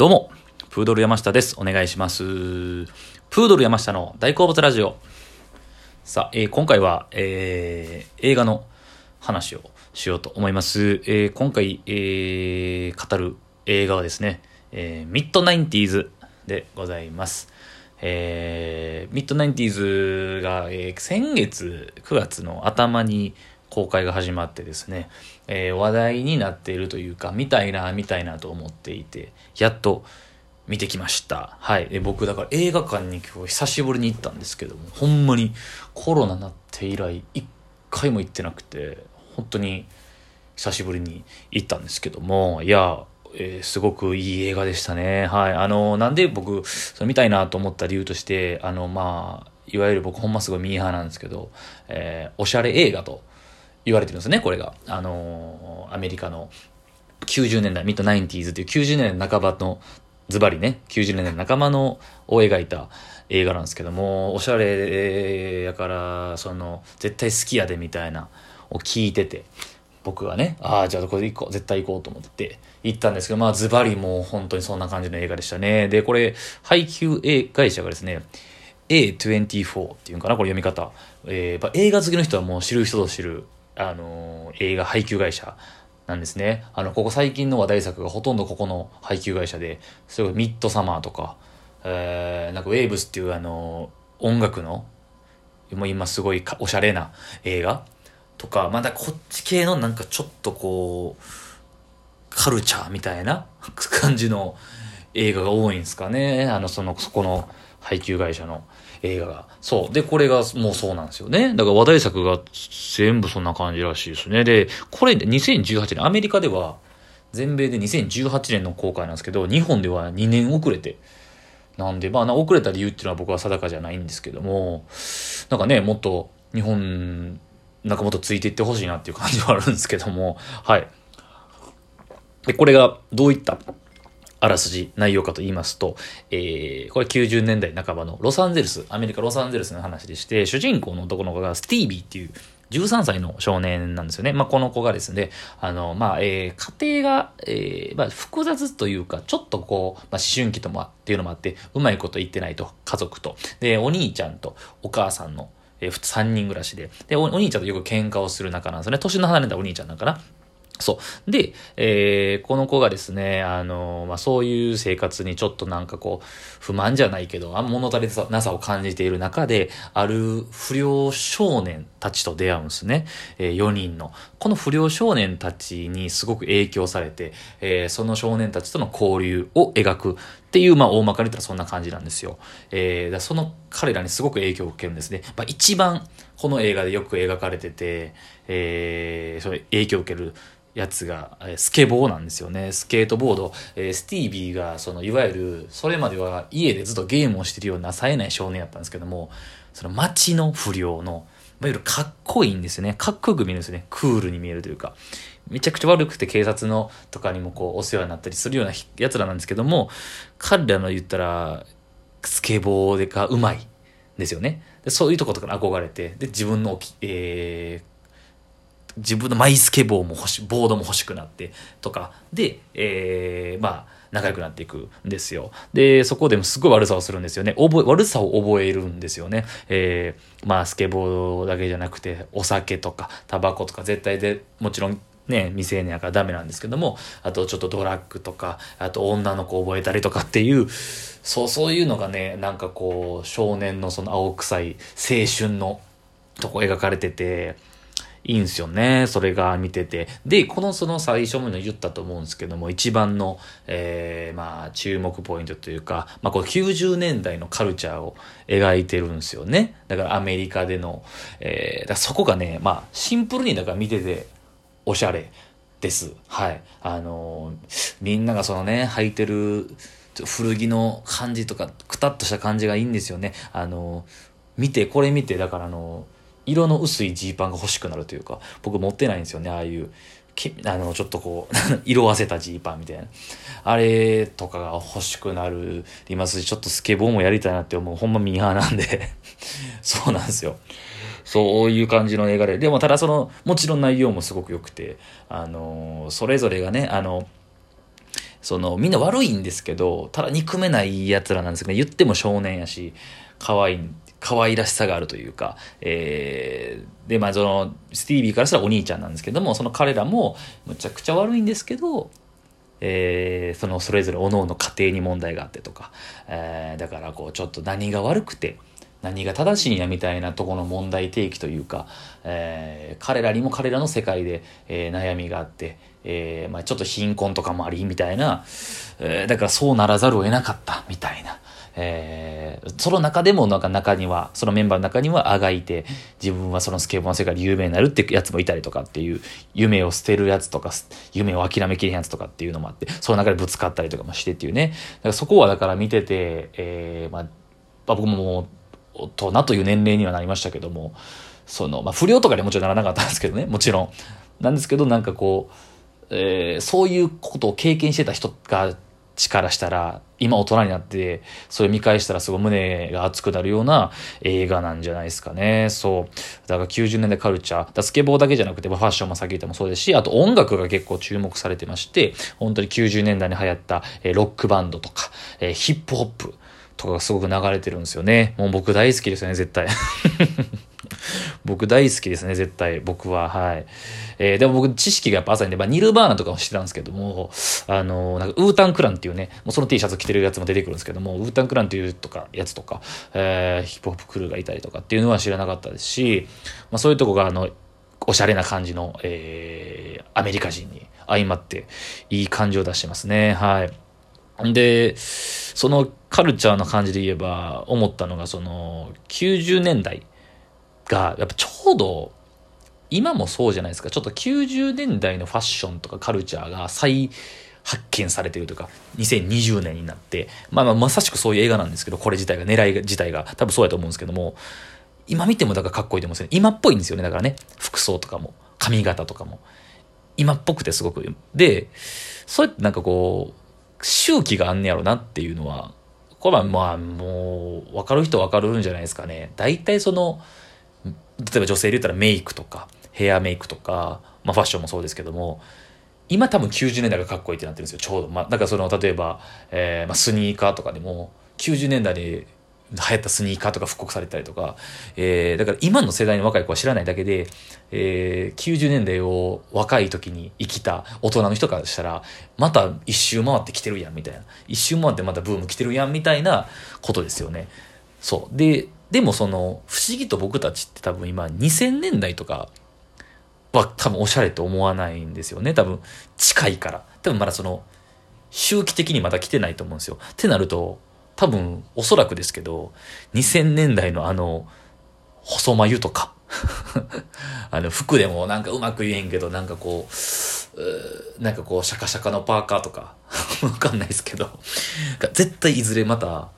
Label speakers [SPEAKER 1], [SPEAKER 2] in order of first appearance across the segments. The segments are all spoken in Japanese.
[SPEAKER 1] どうも、プードル山下です。お願いします。プードル山下の大好物ラジオ。さあ、えー今回は、えー映画の話をしようと思います。えー今回、えー語る映画はですね、えーミッドナインティーズでございます。えーミッドナインティーズが、えー先月9月の頭に公開が始まってですね、えー話題になっているというか見たいな見たいなと思っていてやっと見てきましたはい僕だから映画館に今日久しぶりに行ったんですけどもほんまにコロナになって以来一回も行ってなくて本当に久しぶりに行ったんですけどもいやえーすごくいい映画でしたね。はい。あの、なんで僕、それ見たいなと思った理由として、あの、まあ、いわゆる僕ほんますごいミーハーなんですけど、えーおしゃれ映画と言われてるんですね、これが。あのーアメリカの90年代、ミッドナインティーズっていう90年代半ばの、ズバリね、90年代仲間のを描いた映画なんですけども、おしゃれやから、その、絶対好きやでみたいな、を聞いてて、僕がね、ああ、じゃあこれ行こう、絶対行こうと思って行ったんですけど、まあズバリもう本当にそんな感じの映画でしたね。で、これ、配給映会社がですね、A24 っていうんかな、これ読み方。えーやっぱ映画好きの人はもう知る人ぞ知る、あの映画配給会社なんですね。あの、ここ最近の話題作がほとんどここの配給会社で、すごいミッドサマーとか、えーなんかウェーブスっていうあの音楽の、もう今すごいおしゃれな映画とか、まだこっち系のなんかちょっとこう、カルチャーみたいな 感じの映画が多いんですかね。あの、その、そこの配給会社の映画が。そう。で、これがもうそうなんですよね。だから話題作が全部そんな感じらしいですね。で、これ2018年、アメリカでは全米で2018年の公開なんですけど、日本では2年遅れて、なんで、まあ、遅れた理由っていうのは僕は定かじゃないんですけども、なんかね、もっと日本、なんかもっとついていってほしいなっていう感じはあるんですけども、はい。で、これがどういったあらすじ、内容かと言いますと、えー、これ90年代半ばのロサンゼルス、アメリカロサンゼルスの話でして、主人公の男の子がスティービーっていう13歳の少年なんですよね。まあ、この子がですね、あの、まあ、えー家庭が、えーまあ、複雑というか、ちょっとこう、まあ、思春期とも、っていうのもあって、うまいこと言ってないと、家族と。で、お兄ちゃんとお母さんの、えー、3人暮らしで。でお、お兄ちゃんとよく喧嘩をする仲なんですよね。年の離れたお兄ちゃんなんかな。そう。で、えーこの子がですね、あの、まあ、そういう生活にちょっとなんかこう、不満じゃないけど、あ物足りなさを感じている中で、ある不良少年たちと出会うんですね。え4人の。この不良少年たちにすごく影響されて、えーその少年たちとの交流を描くっていう、まあ、大まかに言ったらそんな感じなんですよ。えーだその彼らにすごく影響を受けるんですね。まあ、一番この映画でよく描かれてて、えーそれ影響を受けるやつが、スケボーなんですよね。スケートボード。えースティービーが、その、いわゆる、それまでは家でずっとゲームをしてるような冴えない少年やったんですけども、その街の不良の、いわゆるかっこいいんですよね。かっこよく見えるんですよね。クールに見えるというか。めちゃくちゃ悪くて警察のとかにもこうお世話になったりするような奴らなんですけども、彼らの言ったら、スケボーでかうまいですよね。でそういうとことかに憧れて、で、自分のき、えー自分のマイスケボーも欲し、ボードも欲しくなって、とか、で、えー、まあ、仲良くなっていくんですよ。で、そこでもすごい悪さをするんですよね。覚え、悪さを覚えるんですよね。えー、まあ、スケボーだけじゃなくて、お酒とか、タバコとか、絶対で、もちろん、ね、未成年やからダメなんですけども、あとちょっとドラッグとか、あと女の子覚えたりとかっていう、そう、そういうのがね、なんかこう、少年のその青臭い青春のとこ描かれてて、いいんですよね。それが見てて。で、このその最初も言ったと思うんですけども、一番の、えー、まあ、注目ポイントというか、まあ、この90年代のカルチャーを描いてるんですよね。だからアメリカでの、えー、だそこがね、まあ、シンプルにだから見てて、おしゃれです。はい。あのーみんながそのね、履いてる、古着の感じとか、くたっとした感じがいいんですよね。あのー見て、これ見て、だからあのー色の薄いジーパンが欲しくなるというか、僕持ってないんですよね、ああいう。けあの、ちょっとこう、色あせたジーパンみたいな。あれとかが欲しくなる、りますし、ちょっとスケボーもやりたいなって思う、ほんまミーハーなんで。そうなんですよ。そういう感じの映画で。でも、ただその、もちろん内容もすごく良くて、あの、それぞれがね、あの、その、みんな悪いんですけど、ただ憎めない奴らなんですけど、言っても少年やし、可愛い、可愛らしさがあるというか、えー、で、まあその、スティービーからしたらお兄ちゃんなんですけども、その彼らも、むちゃくちゃ悪いんですけど、えー、そのそれぞれ各々家庭に問題があってとか、えー、だからこうちょっと何が悪くて何が正しいんやみたいなとこの問題提起というか、えー、彼らにも彼らの世界で、えー、悩みがあって、えーまあ、ちょっと貧困とかもありみたいな、えー、だからそうならざるを得なかったみたいな。えー、その中でもなんか中には、そのメンバーの中にはあがいて、自分はそのスケボーの世界で有名になるってやつもいたりとかっていう、夢を捨てるやつとか、夢を諦めきれんやつとかっていうのもあって、その中でぶつかったりとかもしてっていうね。だからそこはだから見てて、えー、まあ、僕ももう、大人という年齢にはなりましたけども、その、まあ、不良とかにもちろんならなかったんですけどね、もちろん。なんですけど、なんかこう、えー、そういうことを経験してた人が力したら、今大人になって、それ見返したらすごい胸が熱くなるような映画なんじゃないですかね。そう。だから90年代カルチャー、だスケボーだけじゃなくて、ファッションも先言ってもそうですし、あと音楽が結構注目されてまして、本当に90年代に流行った、えロックバンドとか、えヒップホップとかがすごく流れてるんですよね。もう僕大好きですよね、絶対。僕大好きですね、絶対。僕は、はい。えー、でも僕知識がやっぱ浅いんで、まあ、ニルバーナとかも知ってたんですけども、あのー、なんかウータンクランっていうね、もうその T シャツ着てるやつも出てくるんですけども、ウータンクランっていうとか、やつとか、えー、ヒップホップクルーがいたりとかっていうのは知らなかったですし、まあ、そういうとこが、あの、おしゃれな感じの、えー、アメリカ人に相まって、いい感じを出してますね。はい。で、そのカルチャーの感じで言えば、思ったのが、その、90年代が、やっぱちょうど、今もそうじゃないですか。ちょっと90年代のファッションとかカルチャーが再発見されてるというか、2020年になって、まあまあまさしくそういう映画なんですけど、これ自体が、狙い自体が多分そうやと思うんですけども、今見てもだからかっこいいと思うんですよね。今っぽいんですよね。だからね、服装とかも、髪型とかも。今っぽくてすごく。で、そうやってなんかこう、周期があんねやろなっていうのは、これはまあもう、わかる人わかるんじゃないですかね。大体その、例えば女性で言ったらメイクとか、ヘアメイクとか、まあ、ファッションもそうですけども今多分90年代がかっこいいってなってるんですよちょうど、まあ、だからその例えば、えーまあ、スニーカーとかでも90年代で流行ったスニーカーとか復刻されたりとか、えー、だから今の世代の若い子は知らないだけで、えー、90年代を若い時に生きた大人の人からしたら、また一周回ってきてるやんみたいな。一周回ってまたブーム来てるやんみたいなことですよね。そう。で、でもその、不思議と僕たちって多分今2000年代とかは多分おしゃれと思わないんですよね。多分近いから。多分まだその周期的にまだ来てないと思うんですよ。ってなると多分おそらくですけど2000年代のあの細眉とか あの服でもなんかうまく言えんけどなんかこうなんかこうシャカシャカのパーカーとか わかんないですけど絶対いずれまた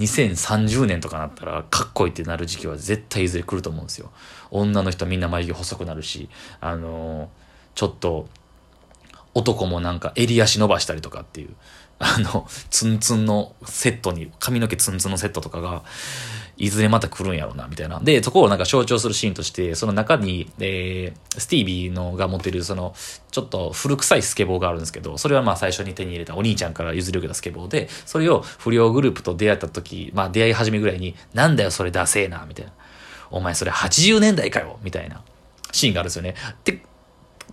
[SPEAKER 1] 2030年とかなったらかっこいいってなる時期は絶対いずれ来ると思うんですよ。女の人みんな眉毛細くなるし、あのー、ちょっと男もなんか襟足伸ばしたりとかっていう、あの、ツンツンのセットに、髪の毛ツンツンのセットとかが、いずれまた来るんやろうな、みたいな。で、そこをなんか象徴するシーンとして、その中に、えー、スティービーのが持ってる、その、ちょっと古臭いスケボーがあるんですけど、それはまあ最初に手に入れたお兄ちゃんから譲り受けたスケボーで、それを不良グループと出会った時、まあ出会い始めぐらいに、なんだよそれダセえな、みたいな。お前それ80年代かよ、みたいなシーンがあるんですよね。で、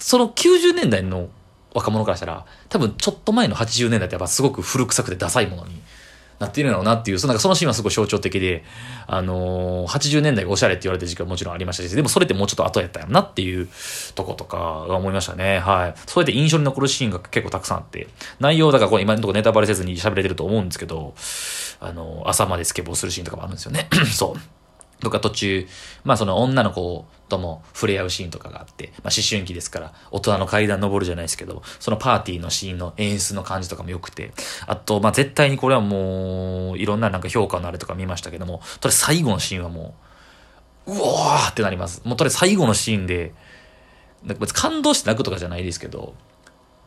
[SPEAKER 1] その90年代の若者からしたら、多分ちょっと前の80年代ってやっぱすごく古臭くてダサいものになっているんだろうなっていう、そのそのシーンはすごい象徴的で、あのー、80年代がおしゃれって言われた時期はもちろんありましたし、でもそれってもうちょっと後やったよなっていうとことかが思いましたね。はい。それで印象に残るシーンが結構たくさんあって、内容だからこれ今のところネタバレせずに喋れてると思うんですけど、あのー、朝までスケボーするシーンとかもあるんですよね。そう。とか途中、まあその女の子とも触れ合うシーンとかがあって、まあ思春期ですから、大人の階段登るじゃないですけど、そのパーティーのシーンの演出の感じとかも良くて、あと、まあ絶対にこれはもう、いろんななんか評価のあれとか見ましたけども、とりあえず最後のシーンはもう、うわーってなります。もうとりあえず最後のシーンで、なんか別に感動して泣くとかじゃないですけど、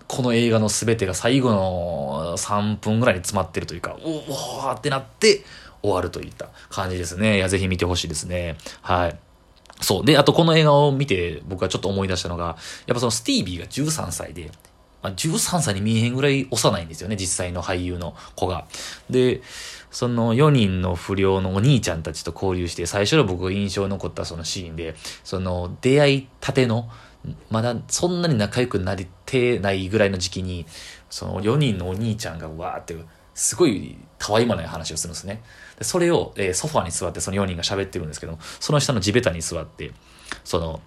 [SPEAKER 1] この映画の全てが最後の3分ぐらいに詰まってるというか、うわーってなって、終わるといった感じですね。いや、ぜひ見てほしいですね。はい。そう。で、あとこの映画を見て僕はちょっと思い出したのが、やっぱそのスティービーが13歳で、まあ、13歳に見えへんぐらい幼いんですよね、実際の俳優の子が。で、その4人の不良のお兄ちゃんたちと交流して、最初の僕が印象に残ったそのシーンで、その出会いたての、まだそんなに仲良くなりてないぐらいの時期に、その4人のお兄ちゃんがわーって、すごいたわいもない話をするんですね。それを、えー、ソファに座ってその4人が喋ってるんですけどもその下の地べたに座って、その、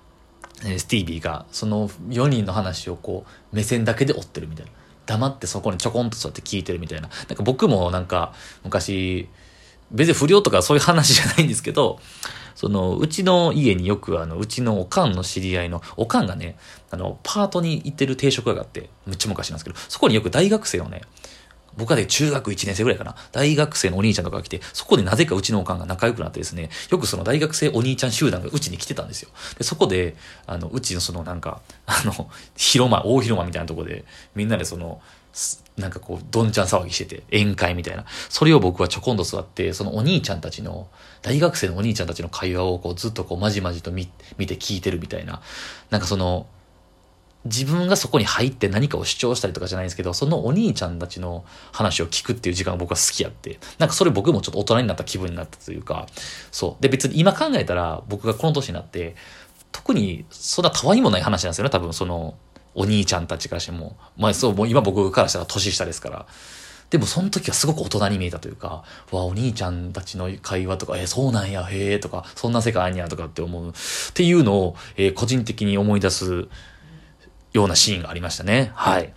[SPEAKER 1] えー、スティービーがその4人の話をこう目線だけで追ってるみたいな。黙ってそこにちょこんと座って聞いてるみたいな。なんか僕もなんか昔、別に不良とかそういう話じゃないんですけど、その、うちの家によくあの、うちのおかんの知り合いの、おかんがね、あの、パートに行ってる定食屋があって、むっちゃ昔なんですけど、そこによく大学生のね、僕はね、中学1年生ぐらいかな。大学生のお兄ちゃんとかが来て、そこでなぜかうちのおかんが仲良くなってですね、よくその大学生お兄ちゃん集団がうちに来てたんですよ。で、そこで、あの、うちのそのなんか、あの、広間、大広間みたいなとこで、みんなでその、なんかこう、どんちゃん騒ぎしてて、宴会みたいな。それを僕はちょこんと座って、そのお兄ちゃんたちの、大学生のお兄ちゃんたちの会話をこう、ずっとこう、まじまじと見、見て聞いてるみたいな。なんかその、自分がそこに入って何かを主張したりとかじゃないんですけど、そのお兄ちゃんたちの話を聞くっていう時間が僕は好きやって、なんかそれ僕もちょっと大人になった気分になったというか、そう。で別に今考えたら僕がこの年になって、特にそんなたわいもない話なんですよね、多分その、お兄ちゃんたちからしても。まあそう、もう今僕からしたら年下ですから。でもその時はすごく大人に見えたというか、わ、お兄ちゃんたちの会話とか、えそうなんや、へえ、とか、そんな世界あんや、とかって思う。っていうのを、えー、個人的に思い出すようなシーンがありましたね。はい。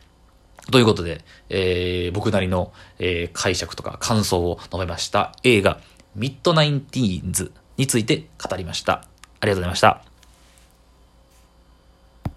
[SPEAKER 1] ということで、えー、僕なりの、えー、解釈とか感想を述べました映画、ミッドナインティーンズについて語りました。ありがとうございました。